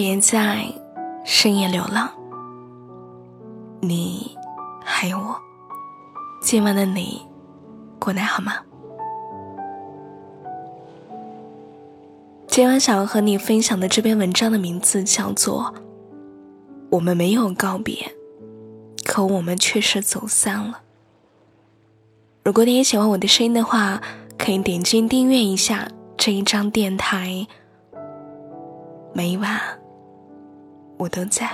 别在深夜流浪。你还有我，今晚的你过得好吗？今晚想要和你分享的这篇文章的名字叫做《我们没有告别，可我们确实走散了》。如果你也喜欢我的声音的话，可以点击订阅一下这一张电台。每晚我都在。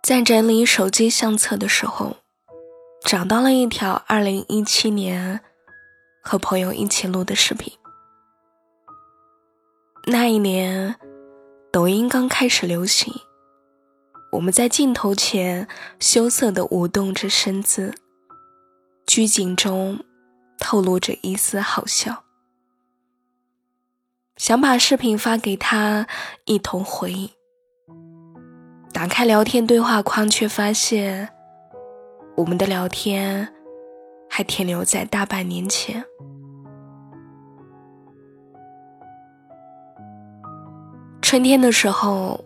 在整理手机相册的时候，找到了一条2017年和朋友一起录的视频。那一年，抖音刚开始流行，我们在镜头前羞涩的舞动着身姿，拘谨中透露着一丝好笑。想把视频发给他，一同回忆。打开聊天对话框，却发现我们的聊天还停留在大半年前。春天的时候，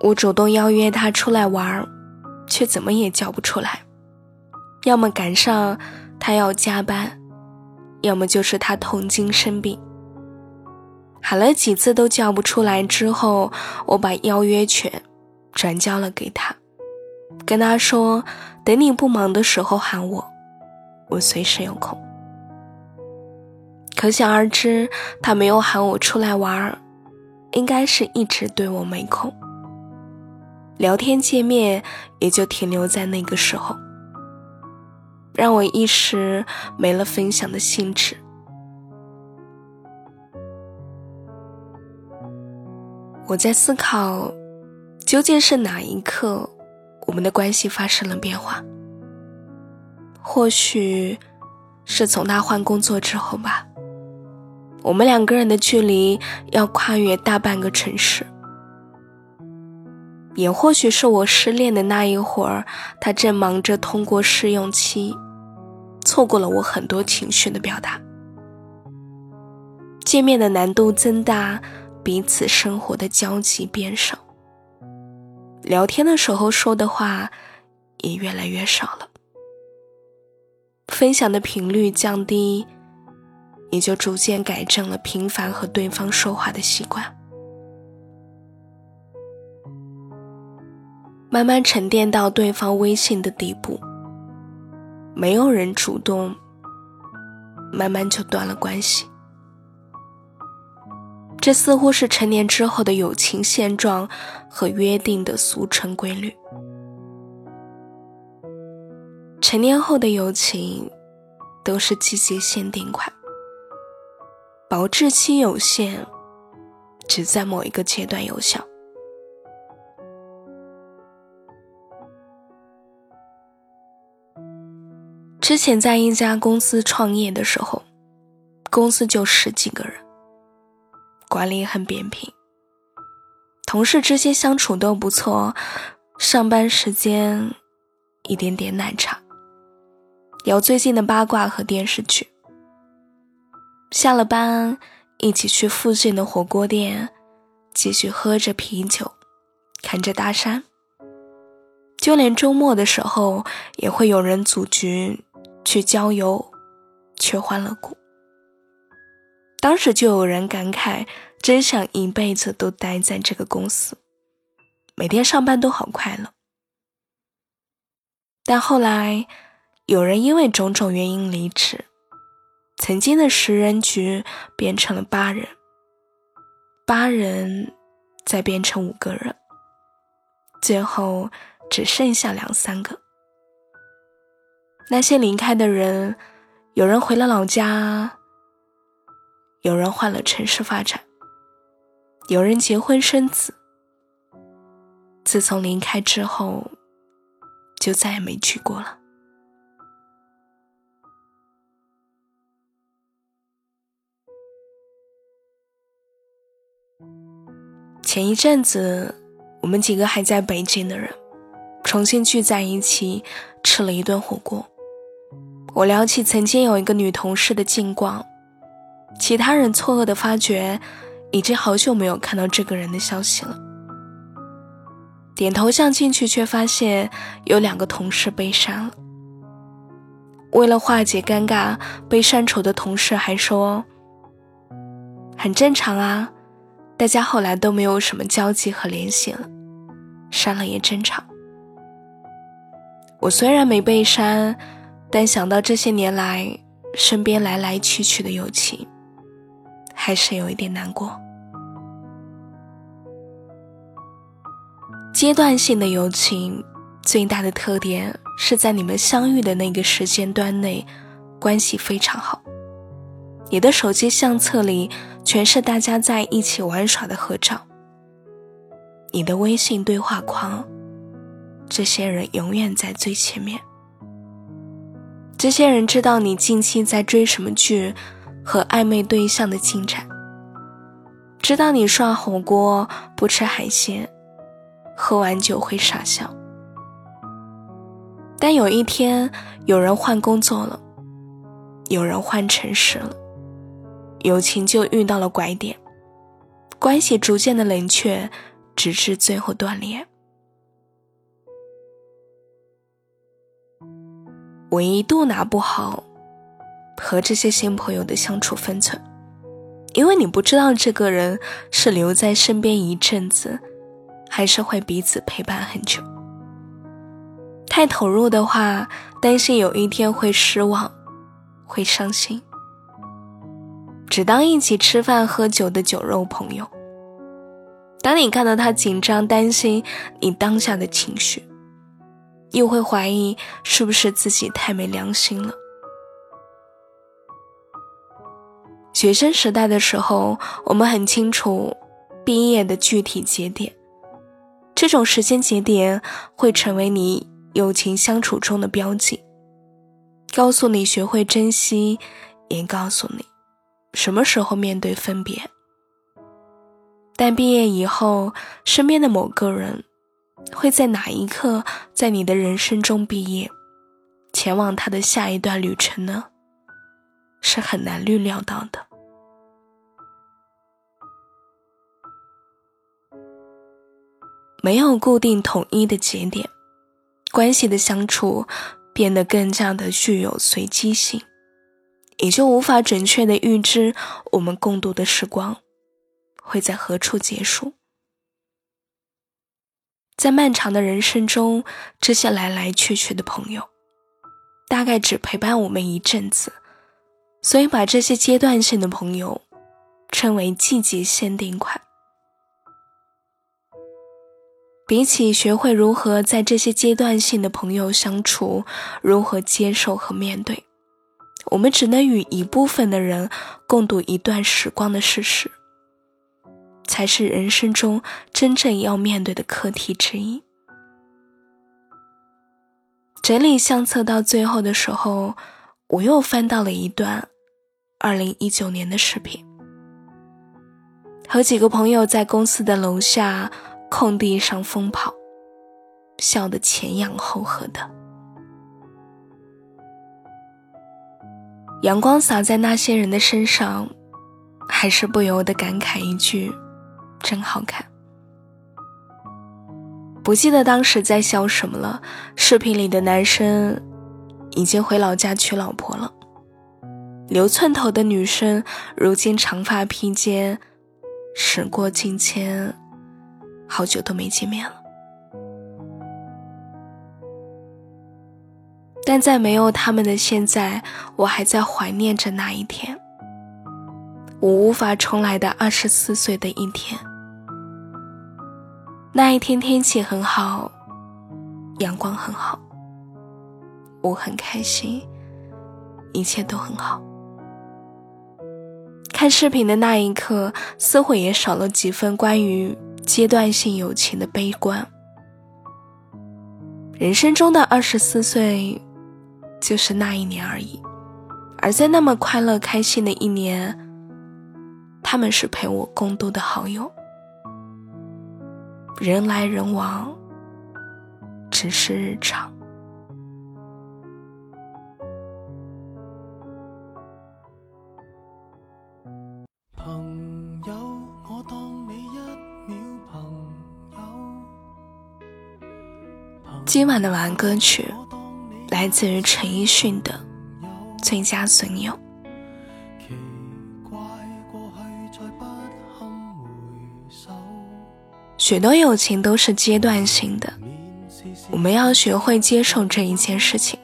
我主动邀约他出来玩儿，却怎么也叫不出来。要么赶上他要加班，要么就是他痛经生病。喊了几次都叫不出来，之后我把邀约权。转交了给他，跟他说：“等你不忙的时候喊我，我随时有空。”可想而知，他没有喊我出来玩，应该是一直对我没空。聊天界面也就停留在那个时候，让我一时没了分享的兴致。我在思考。究竟是哪一刻，我们的关系发生了变化？或许是从他换工作之后吧。我们两个人的距离要跨越大半个城市。也或许是我失恋的那一会儿，他正忙着通过试用期，错过了我很多情绪的表达。见面的难度增大，彼此生活的交集变少。聊天的时候说的话也越来越少了，分享的频率降低，也就逐渐改正了频繁和对方说话的习惯，慢慢沉淀到对方微信的地步，没有人主动，慢慢就断了关系。这似乎是成年之后的友情现状和约定的俗成规律。成年后的友情都是季节限定款，保质期有限，只在某一个阶段有效。之前在一家公司创业的时候，公司就十几个人。管理很扁平，同事之间相处都不错，上班时间一点点奶茶，聊最近的八卦和电视剧。下了班一起去附近的火锅店，继续喝着啤酒，看着大山。就连周末的时候，也会有人组局去郊游，去欢乐谷。当时就有人感慨，真想一辈子都待在这个公司，每天上班都好快乐。但后来，有人因为种种原因离职，曾经的十人局变成了八人，八人再变成五个人，最后只剩下两三个。那些离开的人，有人回了老家。有人换了城市发展，有人结婚生子。自从离开之后，就再也没去过了。前一阵子，我们几个还在北京的人，重新聚在一起吃了一顿火锅。我聊起曾经有一个女同事的近况，其他人错愕的发觉，已经好久没有看到这个人的消息了。点头像进去，却发现有两个同事被删了。为了化解尴尬，被删除的同事还说：“很正常啊，大家后来都没有什么交集和联系了，删了也正常。”我虽然没被删，但想到这些年来身边来来去去的友情，还是有一点难过。阶段性的友情最大的特点是在你们相遇的那个时间段内，关系非常好。你的手机相册里全是大家在一起玩耍的合照，你的微信对话框，这些人永远在最前面。这些人知道你近期在追什么剧和暧昧对象的进展，知道你涮火锅不吃海鲜。喝完酒会傻笑，但有一天有人换工作了，有人换城市了，友情就遇到了拐点，关系逐渐的冷却，直至最后断裂。我一度拿不好和这些新朋友的相处分寸，因为你不知道这个人是留在身边一阵子。还是会彼此陪伴很久。太投入的话，担心有一天会失望，会伤心。只当一起吃饭喝酒的酒肉朋友。当你看到他紧张担心你当下的情绪，又会怀疑是不是自己太没良心了。学生时代的时候，我们很清楚毕业的具体节点。这种时间节点会成为你友情相处中的标记，告诉你学会珍惜，也告诉你什么时候面对分别。但毕业以后，身边的某个人会在哪一刻在你的人生中毕业，前往他的下一段旅程呢？是很难预料到的。没有固定统一的节点，关系的相处变得更加的具有随机性，也就无法准确的预知我们共度的时光会在何处结束。在漫长的人生中，这些来来去去的朋友，大概只陪伴我们一阵子，所以把这些阶段性的朋友称为季节限定款。比起学会如何在这些阶段性的朋友相处，如何接受和面对，我们只能与一部分的人共度一段时光的事实，才是人生中真正要面对的课题之一。整理相册到最后的时候，我又翻到了一段二零一九年的视频，和几个朋友在公司的楼下。空地上疯跑，笑得前仰后合的。阳光洒在那些人的身上，还是不由得感慨一句：“真好看。”不记得当时在笑什么了。视频里的男生已经回老家娶老婆了，留寸头的女生如今长发披肩，时过境迁。好久都没见面了，但在没有他们的现在，我还在怀念着那一天，我无法重来的二十四岁的一天。那一天天气很好，阳光很好，我很开心，一切都很好。看视频的那一刻，似乎也少了几分关于。阶段性友情的悲观，人生中的二十四岁，就是那一年而已。而在那么快乐开心的一年，他们是陪我共度的好友。人来人往，只是日常。朋友，我当你一秒朋友今晚的晚安歌曲来自于陈奕迅的《最佳损友》。许多友情都是阶段性的，我们要学会接受这一件事情。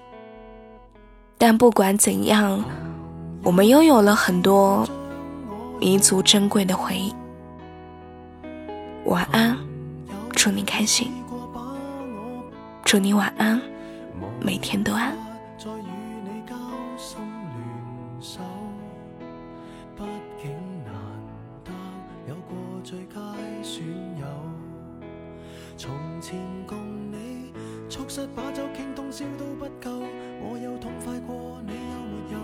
但不管怎样，我们拥有了很多弥足珍贵的回忆。晚安，祝你开心。祝你晚安，每天都安。毕竟难得有过最佳损友，从前共你促膝把酒倾通宵都不够，我有痛快过你有没有？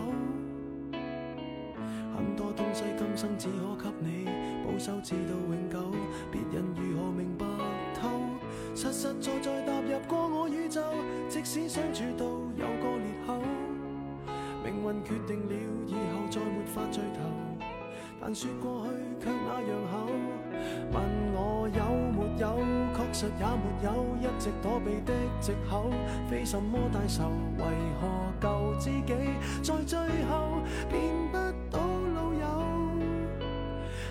很多东西今生只可给你保守，至到永久，别人如何明白透？实实在在踏入过我宇宙，即使相处到有个裂口，命运决定了以后再没法聚头，但说过去却那样厚。问我有没有，确实也没有，一直躲避的借口，非什么大仇，为何旧知己在最后变不？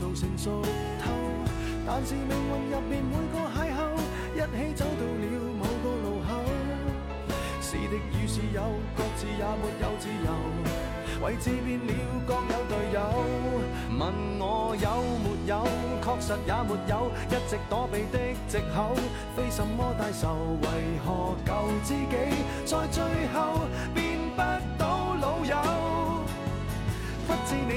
萄成熟透。但是命运入面每个邂逅，一起走到了某个路口。是敌与是友，各自也没有自由，位置变了，各有队友。问我有没有，确实也没有，一直躲避的借口，非什么大仇，为何旧知己在最后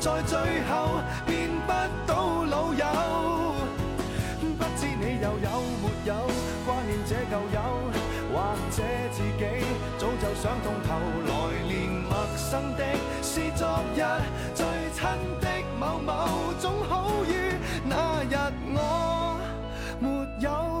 在最后变不到老友？不知你又有没有挂念这旧友，或者自己早就想通透，来年陌生的，是昨日最亲的某某，总好于那日我没有。